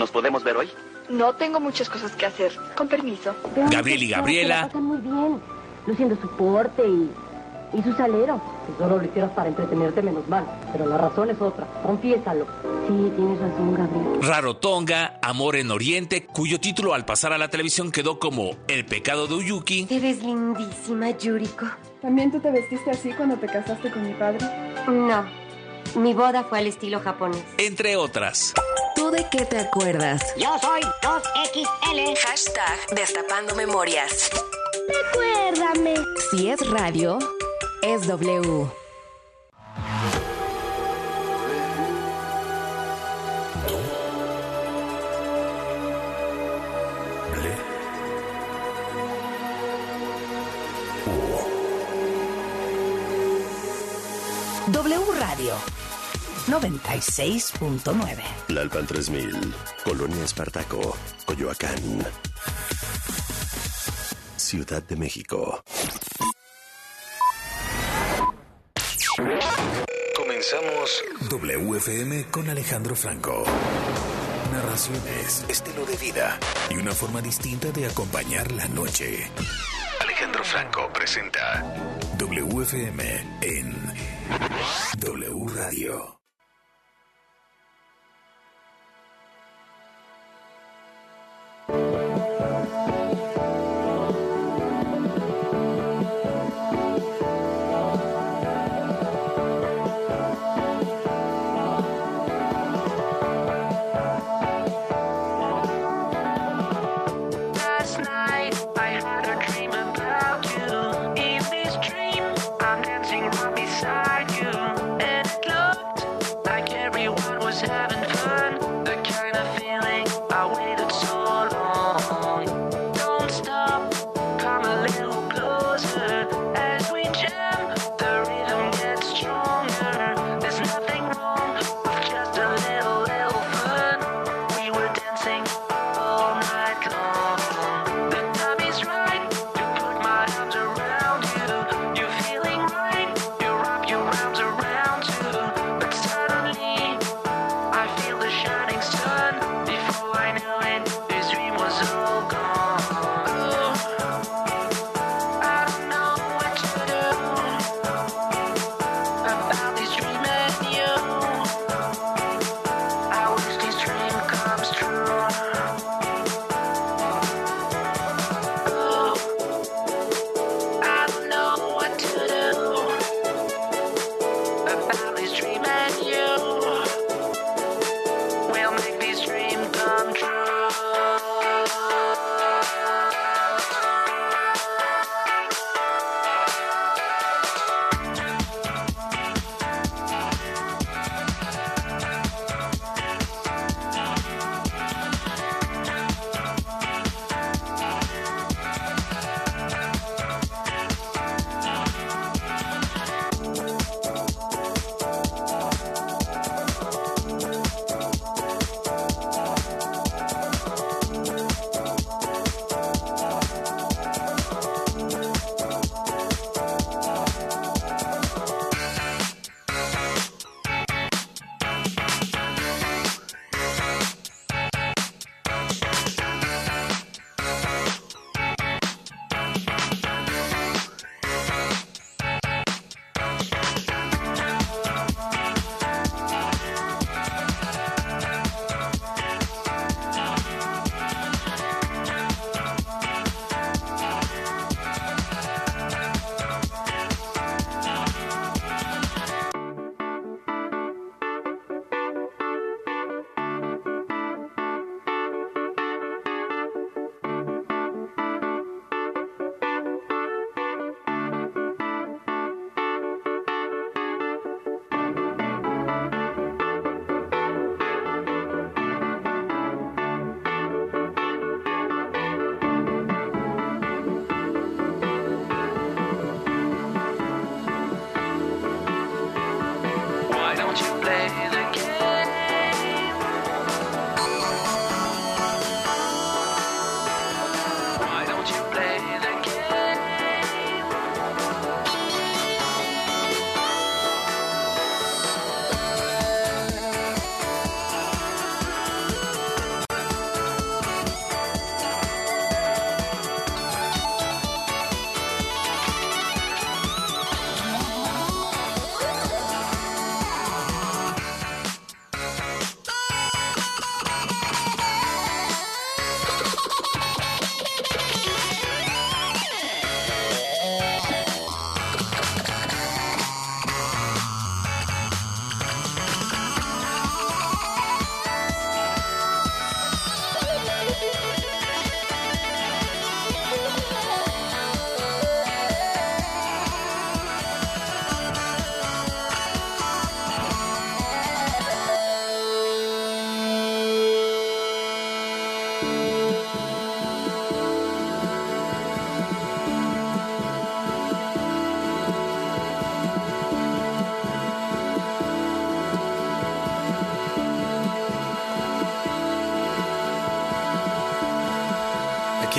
¿Nos podemos ver hoy? No tengo muchas cosas que hacer. Con permiso. Gabriel y Gabriela. muy bien, luciendo su porte y, y su salero. Si solo lo hicieras para entretenerte, menos mal. Pero la razón es otra. Confiésalo. Sí, tienes razón, Gabriel. Rarotonga, Amor en Oriente, cuyo título al pasar a la televisión quedó como El pecado de Uyuki. Te ves lindísima, Yuriko. ¿También tú te vestiste así cuando te casaste con mi padre? No. Mi boda fue al estilo japonés. Entre otras. ¿Tú de qué te acuerdas? Yo soy 2XL. Hashtag Destapando Memorias. Recuérdame. Si es radio, es W. W Radio 96.9. Lalpan 3000, Colonia Espartaco, Coyoacán. Ciudad de México. Comenzamos WFM con Alejandro Franco. Narraciones, estilo de vida y una forma distinta de acompañar la noche. Alejandro Franco presenta WFM en W Radio. Bye.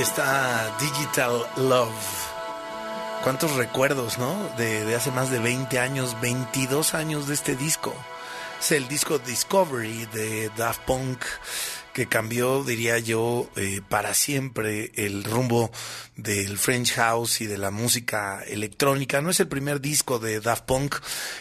Está Digital Love. ¿Cuántos recuerdos, no? De, hace más de 20 años, 22 años de este disco. Es el disco Discovery de Daft Punk que cambió, diría yo, eh, para siempre el rumbo del French House y de la música electrónica. No es el primer disco de Daft Punk,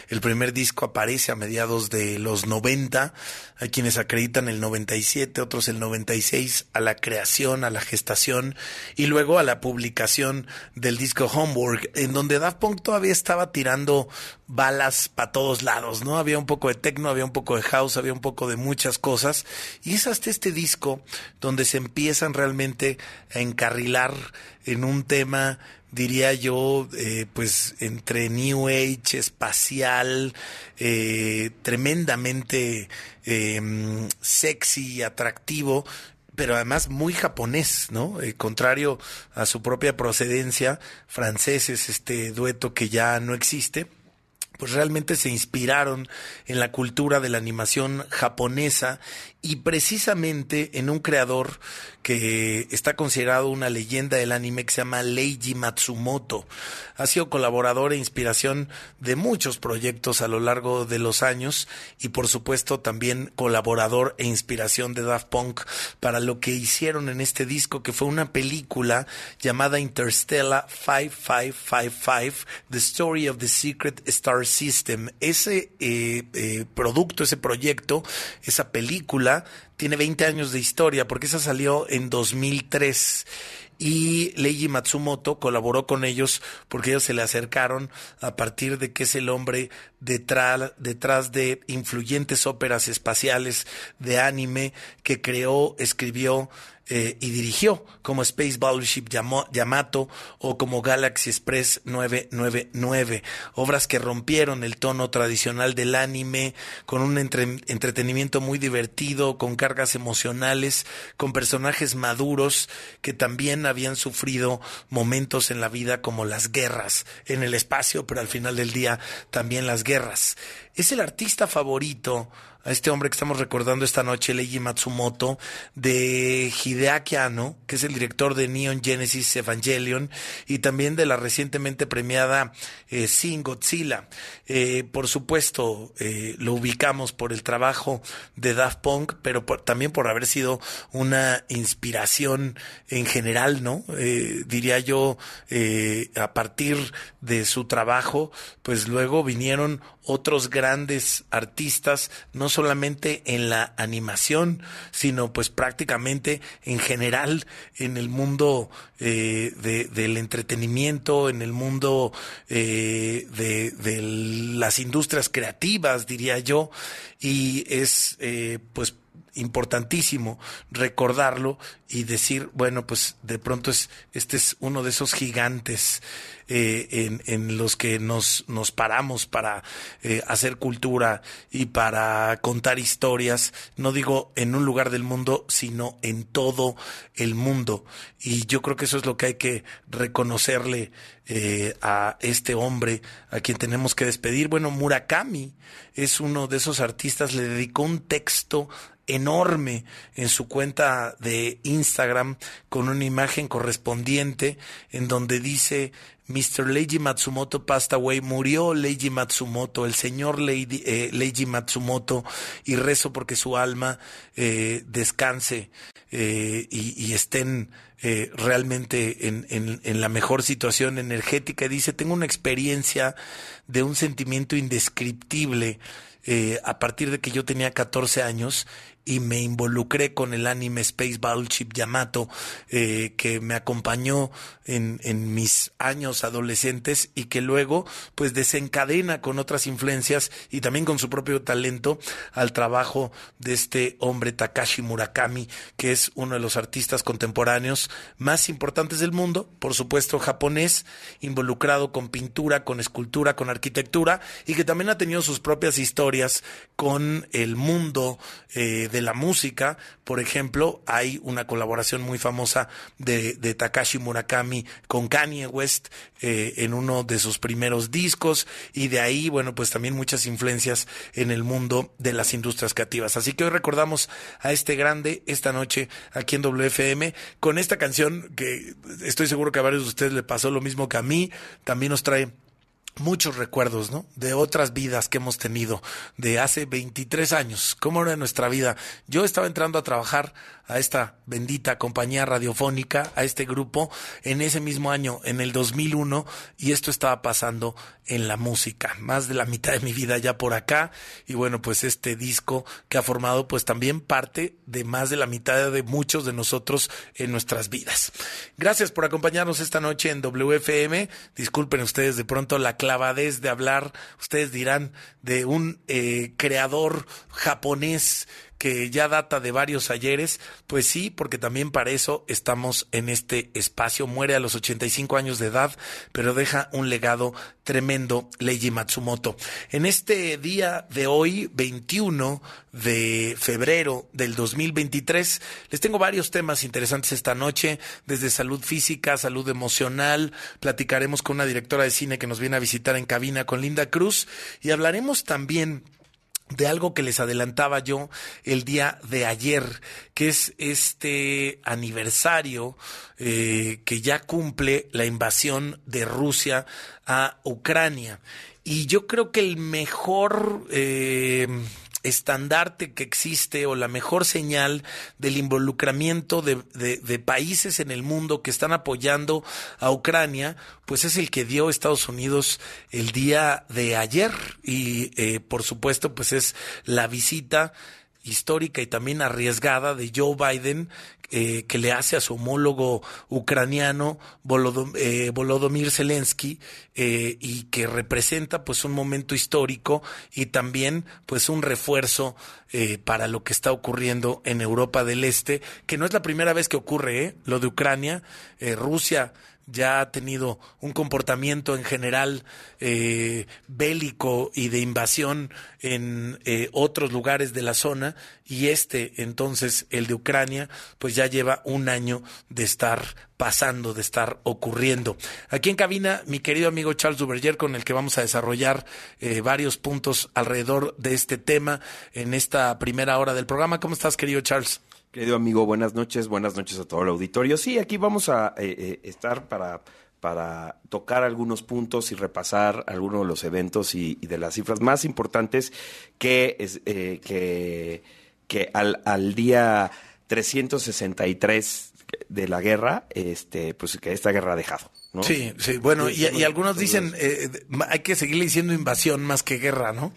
el primer disco aparece a mediados de los 90, hay quienes acreditan el 97, otros el 96 a la creación, a la gestación y luego a la publicación del disco Homework, en donde Daft Punk todavía estaba tirando balas para todos lados, ¿no? Había un poco de techno, había un poco de house, había un poco de muchas cosas y es hasta este disco donde se empiezan realmente a encarrilar en un tema diría yo, eh, pues entre New Age, espacial, eh, tremendamente eh, sexy y atractivo, pero además muy japonés, ¿no? Eh, contrario a su propia procedencia, franceses, este dueto que ya no existe pues realmente se inspiraron en la cultura de la animación japonesa y precisamente en un creador que está considerado una leyenda del anime que se llama Leiji Matsumoto. Ha sido colaborador e inspiración de muchos proyectos a lo largo de los años y por supuesto también colaborador e inspiración de Daft Punk para lo que hicieron en este disco que fue una película llamada Interstellar 5555, The Story of the Secret Star System. Ese eh, eh, producto, ese proyecto, esa película tiene 20 años de historia porque esa salió en 2003 y Leiji Matsumoto colaboró con ellos porque ellos se le acercaron a partir de que es el hombre detrás, detrás de influyentes óperas espaciales de anime que creó, escribió eh, y dirigió como Space Battleship Yamato o como Galaxy Express 999, obras que rompieron el tono tradicional del anime con un entretenimiento muy divertido, con cargas emocionales, con personajes maduros que también habían sufrido momentos en la vida como las guerras en el espacio, pero al final del día también las guerras. Es el artista favorito a este hombre que estamos recordando esta noche, Leiji Matsumoto, de Hideaki Anno, que es el director de Neon Genesis Evangelion, y también de la recientemente premiada eh, Sin Godzilla. Eh, por supuesto, eh, lo ubicamos por el trabajo de Daft Punk, pero también por haber sido una inspiración en general, ¿no? Eh, diría yo, a partir de su trabajo, pues luego vinieron otros grandes artistas, no solamente en la animación, sino pues prácticamente en general en el mundo eh, del entretenimiento, en el mundo eh, de, de, las industrias creativas, diría yo, y es eh, pues importantísimo recordarlo y decir, bueno, pues de pronto es, este es uno de esos gigantes eh, en, en, los que nos, nos paramos para eh, hacer cultura y para contar historias, no digo en un lugar del mundo, sino en todo el mundo. Y yo creo que eso es lo que hay que reconocerle eh, a este hombre a quien tenemos que despedir. Bueno, Murakami es uno de esos artistas, le dedicó un texto enorme en su cuenta de Instagram con una imagen correspondiente en donde dice Mr. Leiji Matsumoto passed away, murió Leiji Matsumoto, el señor Leiji, eh, Leiji Matsumoto, y rezo porque su alma eh, descanse eh, y, estén realmente en, en, en, la mejor situación energética. Dice, tengo una experiencia de un sentimiento indescriptible eh, a partir de que yo tenía 14 años y me involucré con el anime Space Battleship Yamato, eh, que me acompañó en, en, mis años adolescentes y que luego pues desencadena con otras influencias y también con su propio talento al trabajo de este hombre Takashi Murakami, que es uno de los artistas contemporáneos más importantes del mundo, por supuesto japonés, involucrado con pintura, con escultura, con arquitectura y que también ha tenido sus propias historias con el mundo eh, la música. Por ejemplo, hay una colaboración muy famosa de, Takashi Murakami con Kanye West eh, en uno de sus primeros discos y de ahí, bueno, pues también muchas influencias en el mundo de las industrias creativas. Así que hoy recordamos a este grande esta noche aquí en WFM con esta canción que estoy seguro que a varios de ustedes le pasó lo mismo que a mí. También nos trae muchos recuerdos, ¿no? De otras vidas que hemos tenido, de hace 23 años, cómo era nuestra vida. Yo estaba entrando a trabajar a esta bendita compañía radiofónica, a este grupo, en ese mismo año, en el 2001, y esto estaba pasando en la música. Más de la mitad de mi vida ya por acá, y bueno, pues este disco que ha formado pues también parte de más de la mitad de muchos de nosotros en nuestras vidas. Gracias por acompañarnos esta noche en WFM. Disculpen ustedes de pronto la clavadez de hablar, ustedes dirán, de un eh, creador japonés que ya data de varios ayeres, pues sí, porque también para eso estamos en este espacio. Muere a los 85 años de edad, pero deja un legado tremendo, Leiji Matsumoto. En este día de hoy, 21 de febrero del 2023, les tengo varios temas interesantes esta noche, desde salud física, salud emocional, platicaremos con una directora de cine que nos viene a visitar en cabina con Linda Cruz y hablaremos también de algo que les adelantaba yo el día de ayer, que es este aniversario eh, que ya cumple la invasión de Rusia a Ucrania. Y yo creo que el mejor eh, estandarte que existe o la mejor señal del involucramiento de, países en el mundo que están apoyando a Ucrania, pues es el que dio Estados Unidos el día de ayer. Y eh, por supuesto pues es la visita histórica y también arriesgada de Joe Biden eh, que le hace a su homólogo ucraniano eh, Volodymyr Zelensky eh, y que representa pues un momento histórico y también pues un refuerzo para lo que está ocurriendo en Europa del Este que no es la primera vez que ocurre lo de Ucrania Rusia ya ha tenido un comportamiento en general eh, bélico y de invasión en eh, otros lugares de la zona y este entonces el de Ucrania pues ya lleva un año de estar pasando, de estar ocurriendo. Aquí en cabina mi querido amigo Charles Duverger con el que vamos a desarrollar eh, varios puntos alrededor de este tema en esta primera hora del programa. ¿Cómo estás querido Charles? Querido amigo, buenas noches, buenas noches a todo el auditorio. Sí, aquí vamos a eh, eh, estar para, para tocar algunos puntos y repasar algunos de los eventos y, de las cifras más importantes que, es, eh, que, que al, al día 363 de la guerra, este, pues que esta guerra ha dejado. ¿no? Sí, sí, bueno, y, y, algunos dicen, eh, hay que seguirle diciendo invasión más que guerra, ¿no?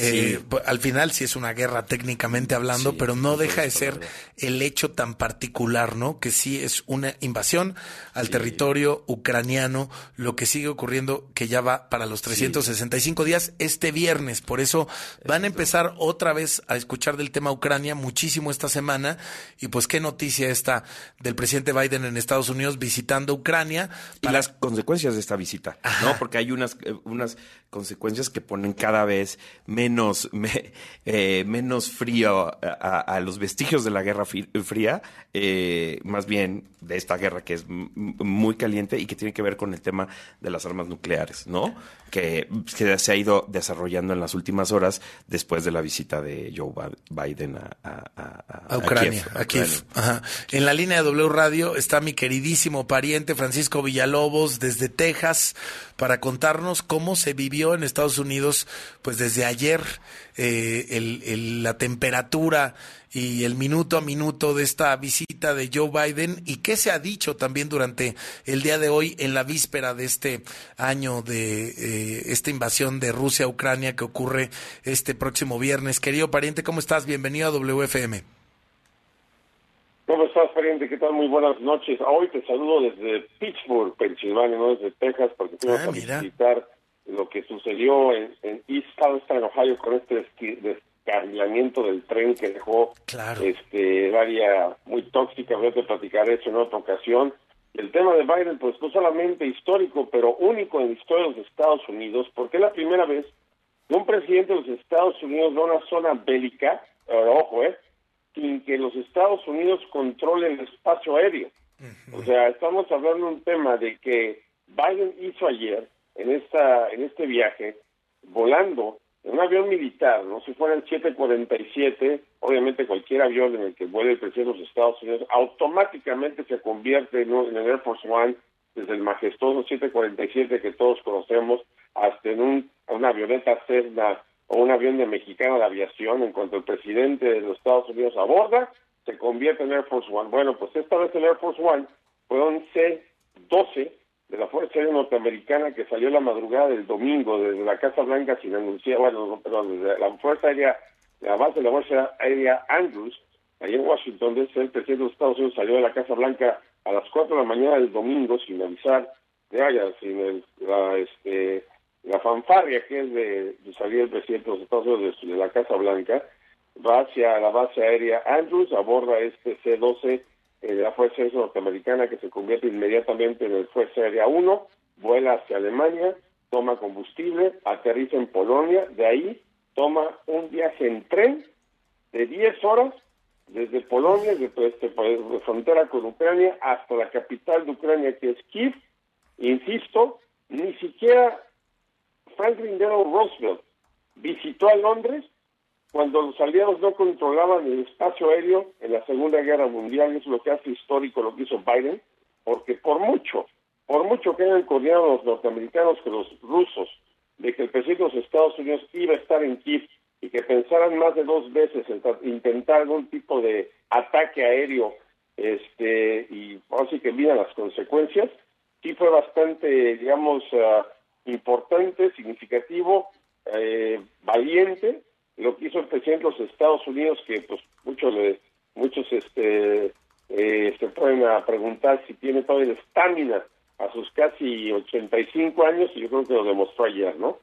Eh, pues, al final sí es una guerra técnicamente hablando, pero no deja de ser el hecho tan particular, ¿no? Que sí es una invasión al territorio ucraniano, lo que sigue ocurriendo que ya va para los 365 días este viernes. Por eso van a empezar otra vez a escuchar del tema Ucrania muchísimo esta semana. Y pues qué noticia esta del presidente Biden en Estados Unidos visitando Ucrania. Y las consecuencias de esta visita, ¿no? Porque hay unas, eh, unas consecuencias que ponen cada vez menos, eh, menos frío a, los vestigios de la Guerra Fría, eh, más bien de esta guerra que es muy caliente y que tiene que ver con el tema de las armas nucleares, ¿no? Que, se ha ido desarrollando en las últimas horas después de la visita de Joe Biden a, Ucrania. A Kiev. En la línea de W Radio está mi queridísimo pariente Francisco Villalobos desde Texas para contarnos cómo se vivió en Estados Unidos, pues desde ayer, eh, el, la temperatura y el minuto a minuto de esta visita de Joe Biden y qué se ha dicho también durante el día de hoy en la víspera de este año de eh, esta invasión de Rusia a Ucrania que ocurre este próximo viernes. Querido pariente, ¿cómo estás? Bienvenido a WFM. ¿Cómo estás, pariente? ¿Qué tal? Muy buenas noches. Hoy te saludo desde Pittsburgh, Pensilvania, no desde Texas, porque fuimos ah, a visitar lo que sucedió en, East Palestine, Ohio, con este descarrilamiento del tren que dejó este, el área muy tóxica. Voy a platicar eso en otra ocasión. El tema de Biden, pues no solamente histórico, pero único en la historia de los Estados Unidos, porque es la primera vez de un presidente de los Estados Unidos de una zona bélica, ojo, eh, sin que los Estados Unidos controlen el espacio aéreo. O sea, estamos hablando de un tema de que Biden hizo ayer en esta en este viaje volando en un avión militar, no si fuera el 747, obviamente cualquier avión en el que vuele el presidente de los Estados Unidos automáticamente se convierte en, en el Air Force One desde el majestuoso 747 que todos conocemos hasta en un, una avioneta Cessna o un avión de mexicana de aviación, en cuanto el presidente de los Estados Unidos aborda, se convierte en Air Force One. Bueno, pues esta vez el Air Force One fue un C-12 de la Fuerza Aérea Norteamericana que salió la madrugada del domingo desde la Casa Blanca sin anunciar, bueno, perdón, desde la Fuerza Aérea, la base de la Fuerza Aérea Andrews, ahí en Washington, desde el presidente de los Estados Unidos salió de la Casa Blanca a las 4 de la mañana del domingo sin avisar, de allá, sin el, la, este, la fanfarria que es de, salir el presidente de los Estados Unidos de, la Casa Blanca, va hacia la base aérea Andrews, aborda este C-12 eh, la Fuerza Aérea Norteamericana que se convierte inmediatamente en el Fuerza Aérea 1, vuela hacia Alemania, toma combustible, aterriza en Polonia, de ahí toma un viaje en tren de 10 horas desde Polonia, desde este, de frontera con Ucrania, hasta la capital de Ucrania, que es Kiev. Insisto, ni siquiera Franklin Delano Roosevelt visitó a Londres cuando los aliados no controlaban el espacio aéreo en la Segunda Guerra Mundial, es lo que hace histórico lo que hizo Biden, porque por mucho, por mucho que hayan coordinado los norteamericanos con los rusos de que el presidente de los Estados Unidos iba a estar en Kiev y que pensaran más de dos veces en intentar algún tipo de ataque aéreo este y así que miran las consecuencias, sí fue bastante, digamos, uh, importante, significativo, eh, valiente, lo que hizo el presidente de los Estados Unidos, que pues muchos muchos este eh, se pueden a preguntar si tiene todavía estamina a sus casi 85 años, y yo creo que lo demostró ayer, ¿no?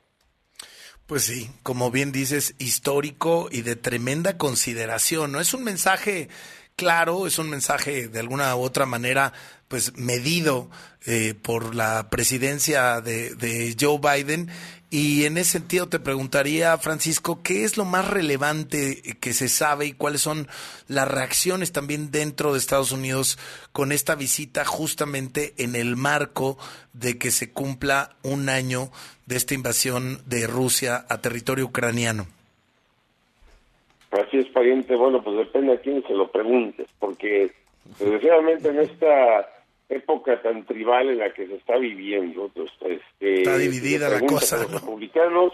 Pues sí, como bien dices, histórico y de tremenda consideración, ¿no? Es un mensaje claro, es un mensaje de alguna u otra manera pues medido eh, por la presidencia de, Joe Biden y en ese sentido te preguntaría Francisco qué es lo más relevante que se sabe y cuáles son las reacciones también dentro de Estados Unidos con esta visita justamente en el marco de que se cumpla un año de esta invasión de Rusia a territorio ucraniano. Así es, pariente. Bueno, pues depende a quién se lo preguntes, porque desgraciadamente en esta época tan tribal en la que se está viviendo, pues, este, está dividida la cosa, los republicanos,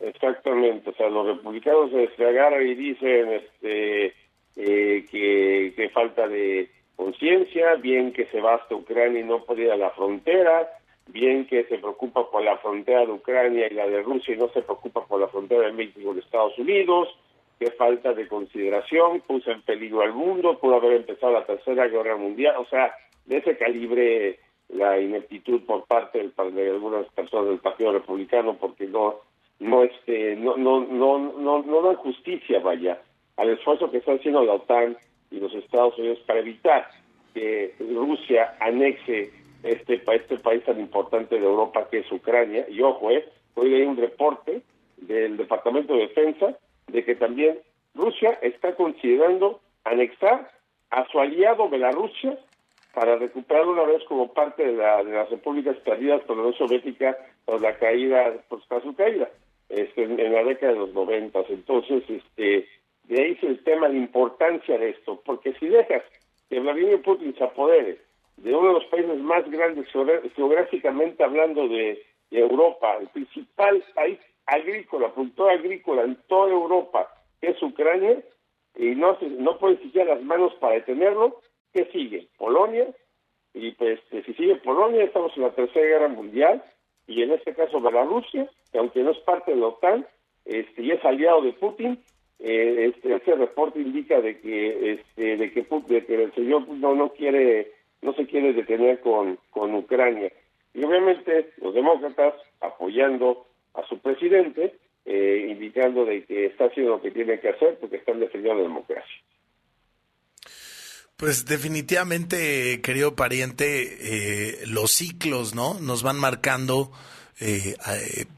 exactamente, o sea, los republicanos se agarran y dicen este, eh, que, que falta de conciencia, bien que se va hasta Ucrania y no puede ir a la frontera, bien que se preocupa por la frontera de Ucrania y la de Rusia y no se preocupa por la frontera de México y de Estados Unidos, qué falta de consideración, puso en peligro al mundo, pudo haber empezado la tercera guerra mundial, o sea, de ese calibre la ineptitud por parte de algunas personas del Partido Republicano porque no no este no no no no no dan justicia vaya al esfuerzo que está haciendo la OTAN y los Estados Unidos para evitar que Rusia anexe este este país tan importante de Europa que es Ucrania. Y ojo eh hoy leí un reporte del Departamento de Defensa de que también Rusia está considerando anexar a su aliado Bielorrusia para recuperar una vez como parte de, la, de las repúblicas perdidas por la Unión Soviética por la caída, por su caída, este, en, la década de los noventas. Entonces, este, de ahí es el tema, la importancia de esto, porque si dejas que Vladimir Putin se apodere de uno de los países más grandes geográficamente hablando de Europa, el principal país agrícola, productor agrícola en toda Europa, que es Ucrania, y no, se, no puede siquiera las manos para detenerlo, ¿qué sigue? Polonia, y pues si sigue Polonia, estamos en la Tercera Guerra Mundial, y en este caso Bielorrusia, que aunque no es parte de la OTAN, este, y es aliado de Putin, eh, este, ese reporte indica de que este, de que, de que el señor no no quiere no se quiere detener con, con Ucrania y obviamente los demócratas apoyando a su presidente, eh, indicando de que está haciendo lo que tiene que hacer porque están defendiendo la democracia. Pues definitivamente, querido pariente, eh, los ciclos, ¿no? Nos van marcando eh,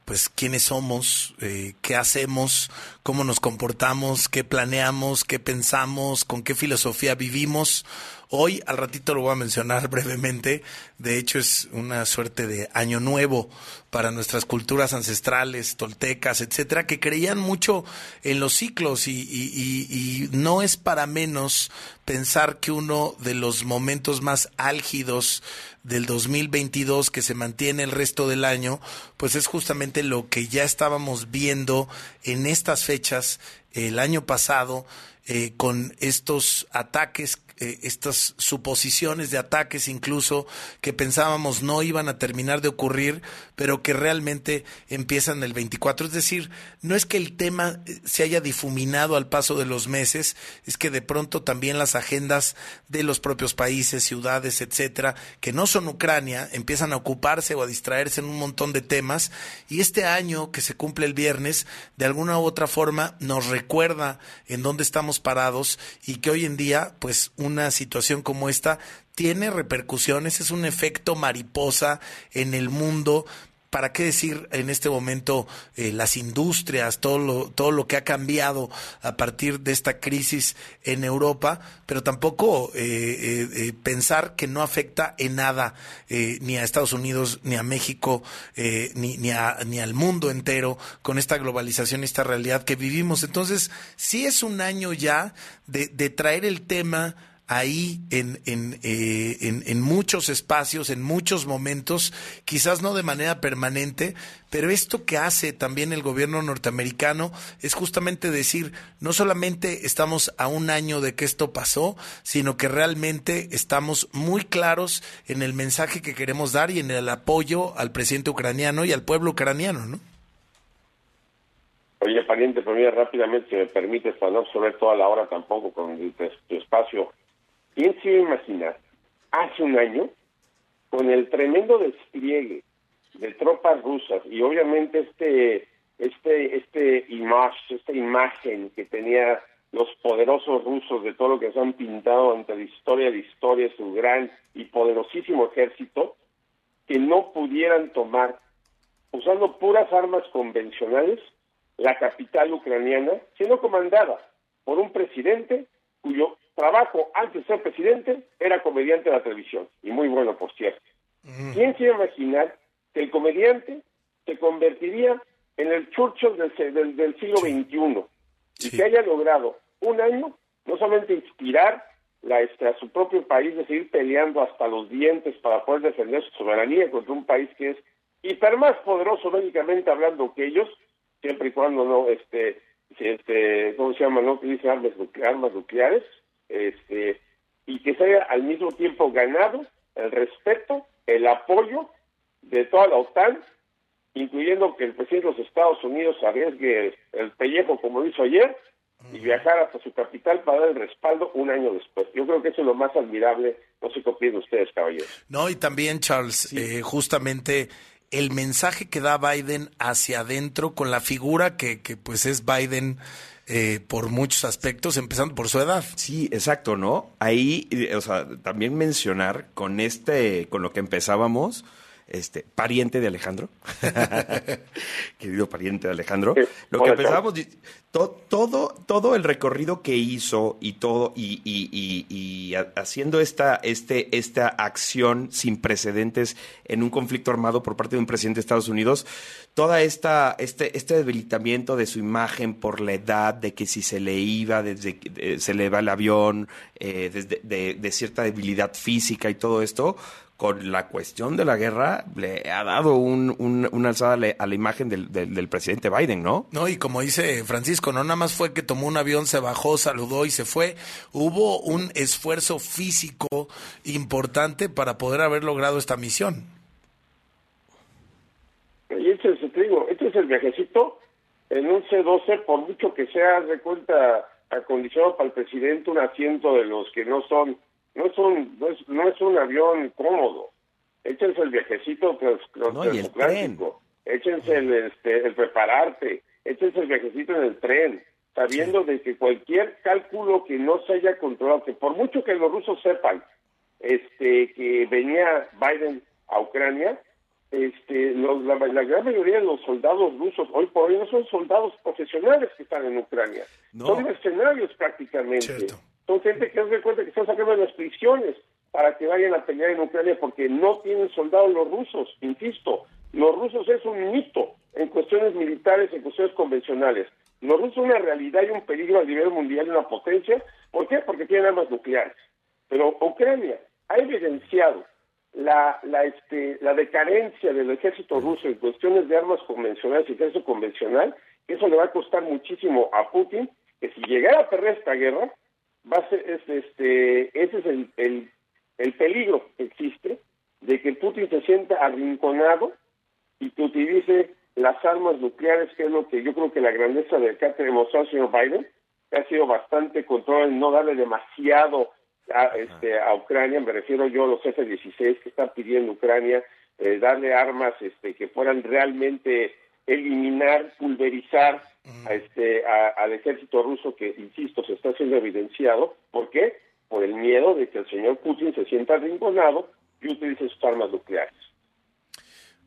pues quiénes somos, qué hacemos, cómo nos comportamos, qué planeamos, qué pensamos, con qué filosofía vivimos. Hoy, al ratito lo voy a mencionar brevemente, de hecho es una suerte de año nuevo para nuestras culturas ancestrales, toltecas, etcétera, que creían mucho en los ciclos y, no es para menos pensar que uno de los momentos más álgidos del 2022 que se mantiene el resto del año, pues es justamente lo que ya estábamos viendo en estas fechas el año pasado eh, con estos ataques eh, estas suposiciones de ataques incluso que pensábamos no iban a terminar de ocurrir, pero que realmente empiezan el 24. Es decir, no es que el tema eh, se haya difuminado al paso de los meses, es que de pronto también las agendas de los propios países, ciudades, etcétera, que no son Ucrania, empiezan a ocuparse o a distraerse en un montón de temas y este año que se cumple el viernes, de alguna u otra forma nos recuerda en dónde estamos parados y que hoy en día, pues, una situación como esta tiene repercusiones, es un efecto mariposa en el mundo ¿Para qué decir en este momento eh, las industrias, todo lo, todo lo que ha cambiado a partir de esta crisis en Europa, pero tampoco eh, eh, pensar que no afecta en nada ni a Estados Unidos, ni a México, ni, ni, al mundo entero con esta globalización esta realidad que vivimos? Entonces, sí es un año ya de traer el tema ahí en, en, eh, en, en, muchos espacios, en muchos momentos, quizás no de manera permanente, pero esto que hace también el gobierno norteamericano es justamente decir, no solamente estamos a un año de que esto pasó, sino que realmente estamos muy claros en el mensaje que queremos dar y en el apoyo al presidente ucraniano y al pueblo ucraniano, ¿no? Oye, pariente, pero mira, rápidamente, si me permites, para no absorber toda la hora tampoco con tu espacio, ¿Quién se iba a imaginar hace un año, con el tremendo despliegue de tropas rusas y obviamente este este este image, esta imagen que tenía los poderosos rusos de todo lo que se han pintado ante la historia de historia, su gran y poderosísimo ejército, que no pudieran tomar, usando puras armas convencionales, la capital ucraniana, siendo comandada por un presidente cuyo trabajo antes de ser presidente era comediante de la televisión, y muy bueno, por cierto. ¿Quién se iba a imaginar que el comediante se convertiría en el Churchill del, del, siglo XXI y que haya logrado un año no solamente inspirar la, este, a su propio país de seguir peleando hasta los dientes para poder defender su soberanía contra un país que es hiper más poderoso médicamente hablando que ellos, siempre y cuando no, este, este, ¿cómo se llama? No utilicen armas, armas nucleares, este, y que se haya al mismo tiempo ganado el respeto, el apoyo de toda la OTAN, incluyendo que el presidente de los Estados Unidos arriesgue el pellejo como hizo ayer y viajar hasta su capital para dar el respaldo un año después. Yo creo que eso es lo más admirable. No sé qué opinan ustedes, caballeros. No, y también, Charles, eh, justamente el mensaje que da Biden hacia adentro con la figura que, que pues es Biden eh, por muchos aspectos, empezando por su edad. Sí, exacto, ¿no? Ahí, eh, o sea, también mencionar con este, con lo que empezábamos, este, pariente de Alejandro, querido pariente de Alejandro, lo que empezábamos, todo, todo el recorrido que hizo y todo, y, y, y, haciendo esta, este, esta acción sin precedentes en un conflicto armado por parte de un presidente de Estados Unidos, toda esta, este, este debilitamiento de su imagen por la edad, de que si se le iba, desde se le va el avión, eh, de, de cierta debilidad física y todo esto, con la cuestión de la guerra le ha dado un, una alzada a la imagen del, del, presidente Biden, ¿no? No, y como dice Francisco, no nada más fue que tomó un avión, se bajó, saludó y se fue. Hubo un esfuerzo físico importante para poder haber logrado esta misión. Y este es, te digo, este es el viajecito en un C-12, por mucho que sea de cuenta acondicionado para el presidente un asiento de los que no son no es un, no es, no es un avión cómodo. Échense el viajecito transatlántico, échense el, este, el prepararte, échense el viajecito en el tren, sabiendo de que cualquier cálculo que no se haya controlado, que por mucho que los rusos sepan este que venía Biden a Ucrania, este, los, la, la, gran mayoría de los soldados rusos hoy por hoy no son soldados profesionales que están en Ucrania, son mercenarios prácticamente. Son gente que se cuenta que están sacando de las prisiones para que vayan a pelear en Ucrania porque no tienen soldados los rusos, insisto. Los rusos es un mito en cuestiones militares, en cuestiones convencionales. Los rusos son una realidad y un peligro a nivel mundial una potencia. ¿Por qué? Porque tienen armas nucleares. Pero Ucrania ha evidenciado la, la, este, la decadencia del ejército ruso en cuestiones de armas convencionales y ejército convencional, que eso le va a costar muchísimo a Putin, que si llegara a perder esta guerra, va a ser, este, ese es el, el, el peligro que existe, de que Putin se sienta arrinconado y que utilice las armas nucleares, que es lo que yo creo que la grandeza del que ha demostrado el señor Biden, que ha sido bastante control en no darle demasiado a, este, a Ucrania, me refiero yo a los F-16 que están pidiendo Ucrania, eh, darle armas este, que puedan realmente eliminar, pulverizar a este, a, al ejército ruso que, insisto, se está siendo evidenciado. ¿Por qué? Por el miedo de que el señor Putin se sienta arrinconado y utilice sus armas nucleares.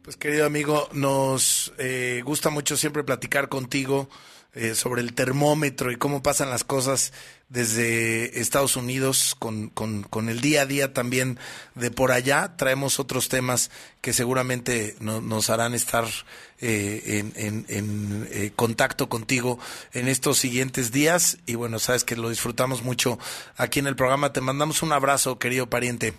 Pues querido amigo, nos eh, gusta mucho siempre platicar contigo eh, sobre el termómetro y cómo pasan las cosas desde Estados Unidos con, con, el día a día también de por allá. Traemos otros temas que seguramente nos harán estar eh, en, en, contacto contigo en estos siguientes días. Y bueno, sabes que lo disfrutamos mucho aquí en el programa. Te mandamos un abrazo, querido pariente.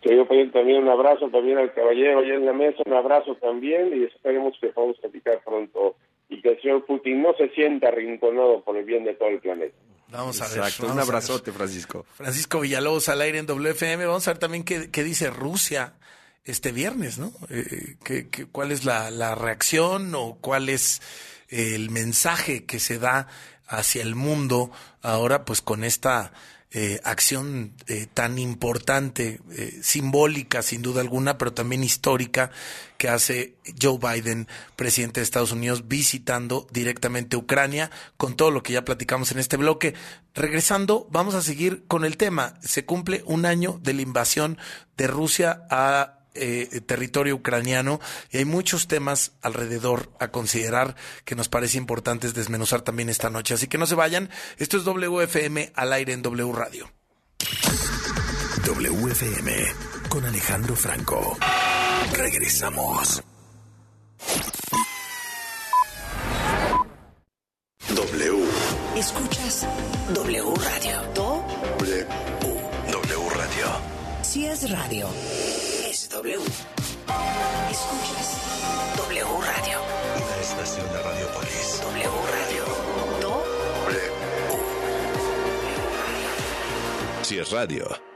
Querido pariente, también un abrazo también al caballero allá en la mesa, un abrazo también y esperemos que podamos platicar pronto y que el señor Putin no se sienta arrinconado por el bien de todo el planeta. Vamos a ver. un abrazote, Francisco. Francisco Villalobos al aire en WFM. Vamos a ver también qué, qué dice Rusia este viernes, ¿no? Eh, qué, cuál es la, la reacción o cuál es el mensaje que se da hacia el mundo ahora, pues con esta eh, acción eh, tan importante, eh, simbólica sin duda alguna, pero también histórica, que hace Joe Biden, presidente de Estados Unidos, visitando directamente Ucrania, con todo lo que ya platicamos en este bloque. Regresando, vamos a seguir con el tema. Se cumple un año de la invasión de Rusia a eh, territorio ucraniano y hay muchos temas alrededor a considerar que nos parece importantes desmenuzar también esta noche. Así que no se vayan. Esto es WFM al aire en W Radio. WFM con Alejandro Franco. Regresamos. W. Escuchas W Radio. W. W Radio. Si es radio W. Escuchas W Radio. Una estación de Radiopolis. W Radio. W. Si es radio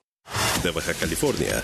De Baja California,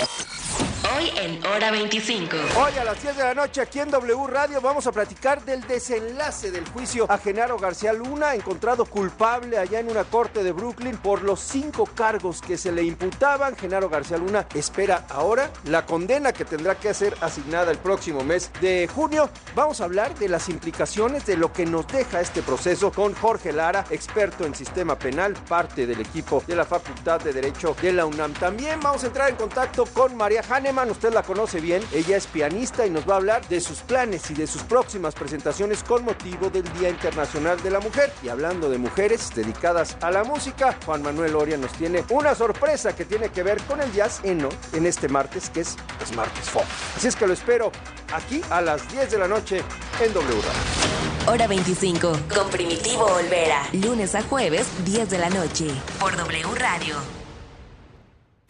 あ。Hoy en Hora 25. Hoy a las 10 de la noche aquí en W Radio vamos a platicar del desenlace del juicio a Genaro García Luna, encontrado culpable allá en una corte de Brooklyn por los cinco cargos que se le imputaban. Genaro García Luna espera ahora la condena que tendrá que ser asignada el próximo mes de junio. Vamos a hablar de las implicaciones de lo que nos deja este proceso con Jorge Lara, experto en sistema penal, parte del equipo de la Facultad de Derecho de la UNAM. También vamos a entrar en contacto con María Usted la conoce bien, ella es pianista y nos va a hablar de sus planes y de sus próximas presentaciones con motivo del Día Internacional de la Mujer. Y hablando de mujeres dedicadas a la música, Juan Manuel Oria nos tiene una sorpresa que tiene que ver con el jazz en, en este martes, que es pues, martes folk. Así es que lo espero aquí a las 10 de la noche en W Radio. Hora 25, con Primitivo Olvera. Lunes a jueves, 10 de la noche. Por W Radio.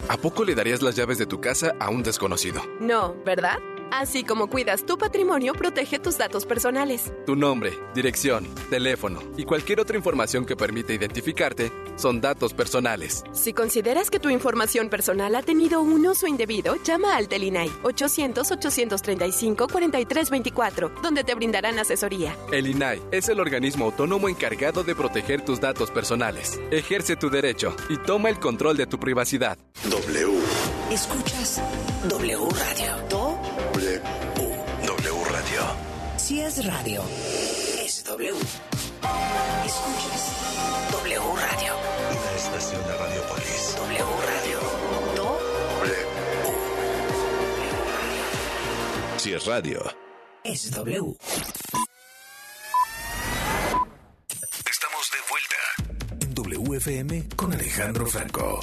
¿A poco le darías las llaves de tu casa a un desconocido? No, ¿verdad? Así como cuidas tu patrimonio, protege tus datos personales. Tu nombre, dirección, teléfono y cualquier otra información que permita identificarte son datos personales. Si consideras que tu información personal ha tenido un uso indebido, llama al Telinai 800-835-4324, donde te brindarán asesoría. El INAI es el organismo autónomo encargado de proteger tus datos personales. Ejerce tu derecho y toma el control de tu privacidad. W. Escuchas W Radio. Si es radio, es W. Escuchas W Radio. Una estación de Radiopolis. W Radio. W. Si es radio, Es W. Estamos de vuelta. En WFM con Alejandro Franco.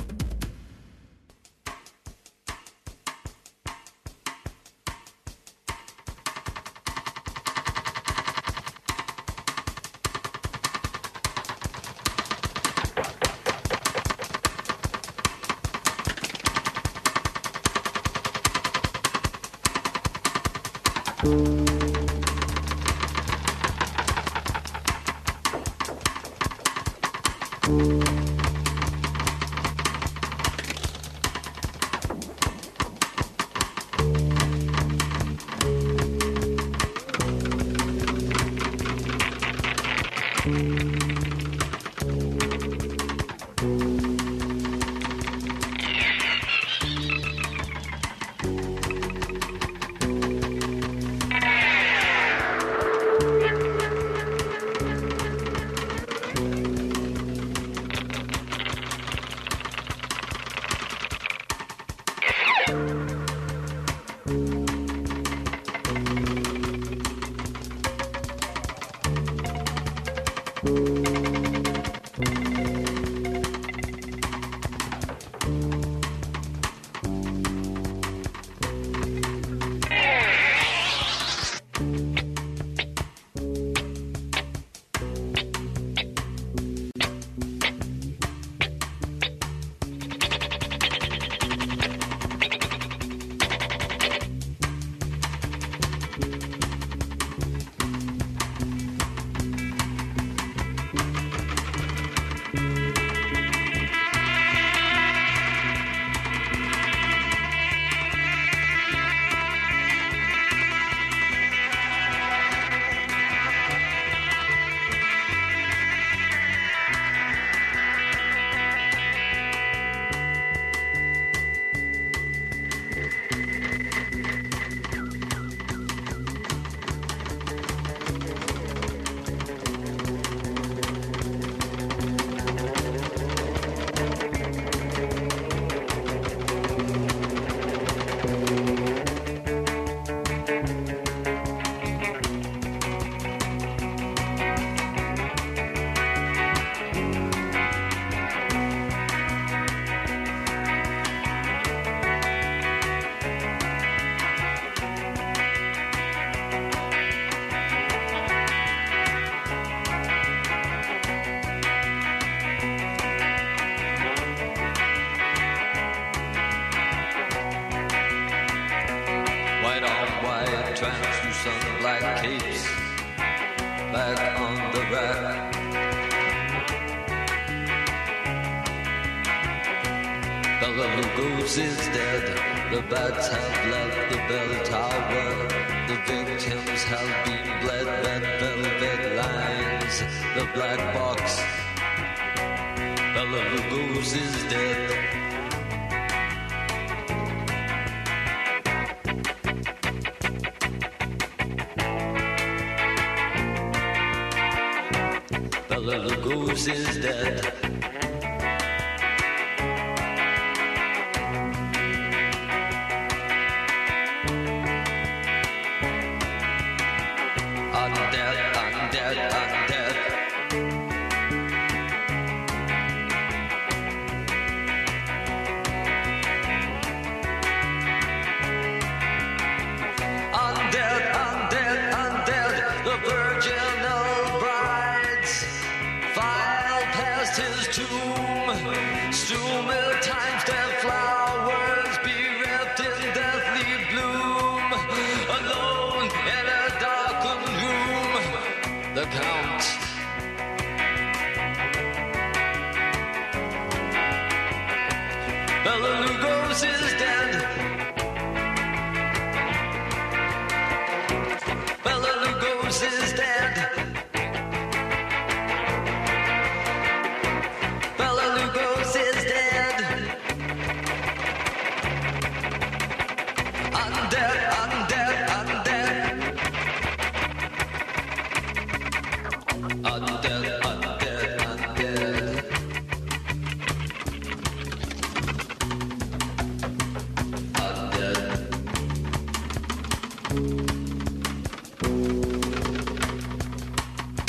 past his tomb. Soon the time stand fly.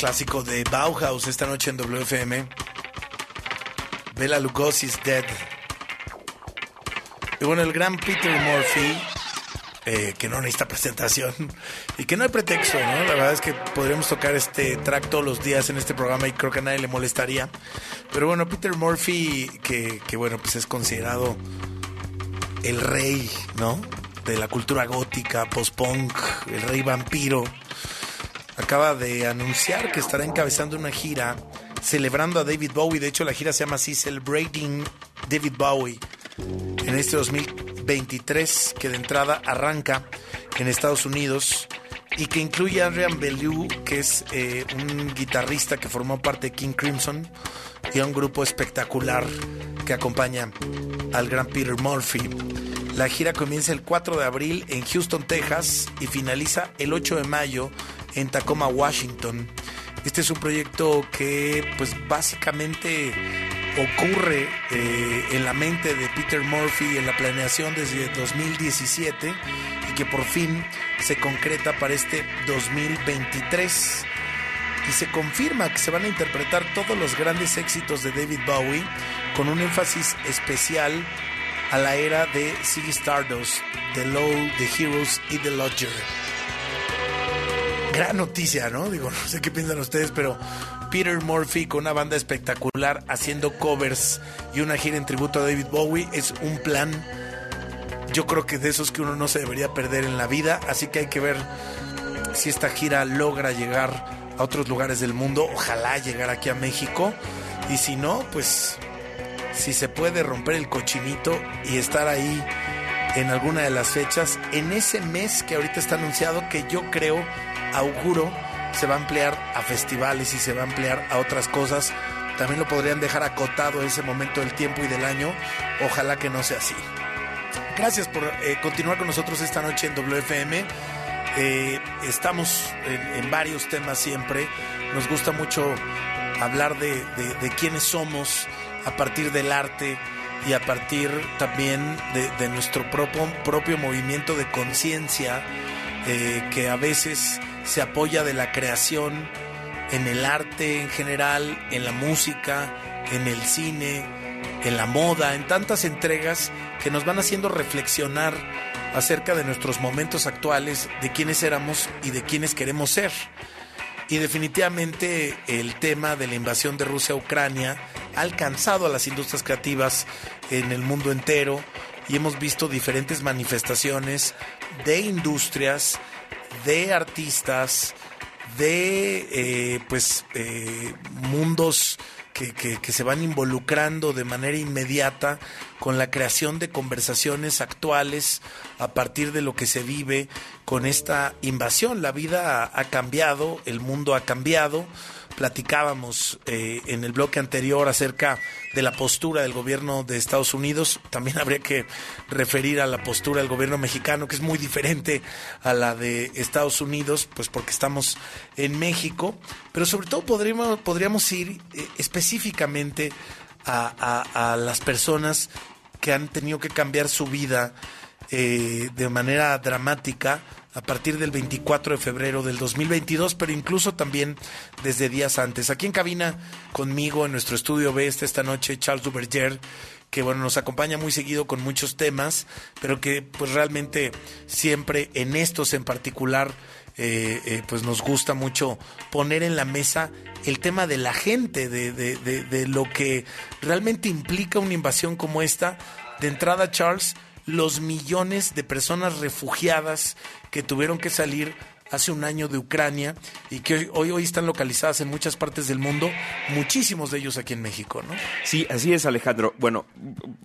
Clásico de Bauhaus esta noche en WFM. Bela Lugosi's Dead. Y bueno, el gran Peter Murphy, eh, que no necesita presentación y que no hay pretexto, ¿no? La verdad es que podríamos tocar este track todos los días en este programa y creo que a nadie le molestaría. Pero bueno, Peter Murphy, que, que bueno, pues es considerado el rey, ¿no? De la cultura gótica, post-punk, el rey vampiro acaba de anunciar que estará encabezando una gira celebrando a David Bowie. De hecho, la gira se llama Celebrating David Bowie, en este 2023, que de entrada arranca en Estados Unidos y que incluye a Adrian Belew, que es eh, un guitarrista que formó parte de King Crimson, y a un grupo espectacular que acompaña al gran Peter Murphy. La gira comienza el 4 de abril en Houston, Texas, y finaliza el 8 de mayo en Tacoma, Washington. Este es un proyecto que pues básicamente ocurre eh, en la mente de Peter Murphy en la planeación desde 2017 y que por fin se concreta para este 2023 y se confirma que se van a interpretar todos los grandes éxitos de David Bowie con un énfasis especial a la era de Ziggy Stardust, The Low, The Heroes y The Lodger. Gran noticia, ¿no? Digo, no sé qué piensan ustedes, pero Peter Murphy con una banda espectacular haciendo covers y una gira en tributo a David Bowie es un plan, yo creo que de esos que uno no se debería perder en la vida, así que hay que ver si esta gira logra llegar a otros lugares del mundo, ojalá llegar aquí a México, y si no, pues si se puede romper el cochinito y estar ahí en alguna de las fechas, en ese mes que ahorita está anunciado, que yo creo auguro se va a ampliar a festivales y se va a ampliar a otras cosas. También lo podrían dejar acotado ese momento del tiempo y del año. Ojalá que no sea así. Gracias por eh, continuar con nosotros esta noche en WFM. Eh, estamos en, en, varios temas siempre. Nos gusta mucho hablar de, de, de, quiénes somos a partir del arte y a partir también de, nuestro propio, propio movimiento de conciencia eh, que a veces se apoya de la creación en el arte en general, en la música, en el cine, en la moda, en tantas entregas que nos van haciendo reflexionar acerca de nuestros momentos actuales, de quiénes éramos y de quiénes queremos ser. Y definitivamente el tema de la invasión de Rusia a Ucrania alcanzado a las industrias creativas en el mundo entero y hemos visto diferentes manifestaciones de industrias, de artistas, de eh, pues eh, mundos que, que, se van involucrando de manera inmediata con la creación de conversaciones actuales a partir de lo que se vive con esta invasión. La vida ha cambiado, el mundo ha cambiado. Platicábamos eh, en el bloque anterior acerca de la postura del gobierno de Estados Unidos. También habría que referir a la postura del gobierno mexicano, que es muy diferente a la de Estados Unidos, pues porque estamos en México. Pero sobre todo podríamos, podríamos ir eh, específicamente a, a, las personas que han tenido que cambiar su vida eh, de manera dramática a partir del 24 de febrero del 2022, pero incluso también desde días antes. Aquí en cabina conmigo en nuestro estudio B está esta noche Charles Duverger, que bueno, nos acompaña muy seguido con muchos temas, pero que pues realmente siempre en estos en particular eh, eh, pues nos gusta mucho poner en la mesa el tema de la gente, de, de, de, de lo que realmente implica una invasión como esta. De entrada, Charles, los millones de personas refugiadas que tuvieron que salir hace un año de Ucrania y que hoy, hoy están localizadas en muchas partes del mundo, muchísimos de ellos aquí en México, ¿no? Sí, así es, Alejandro. Bueno,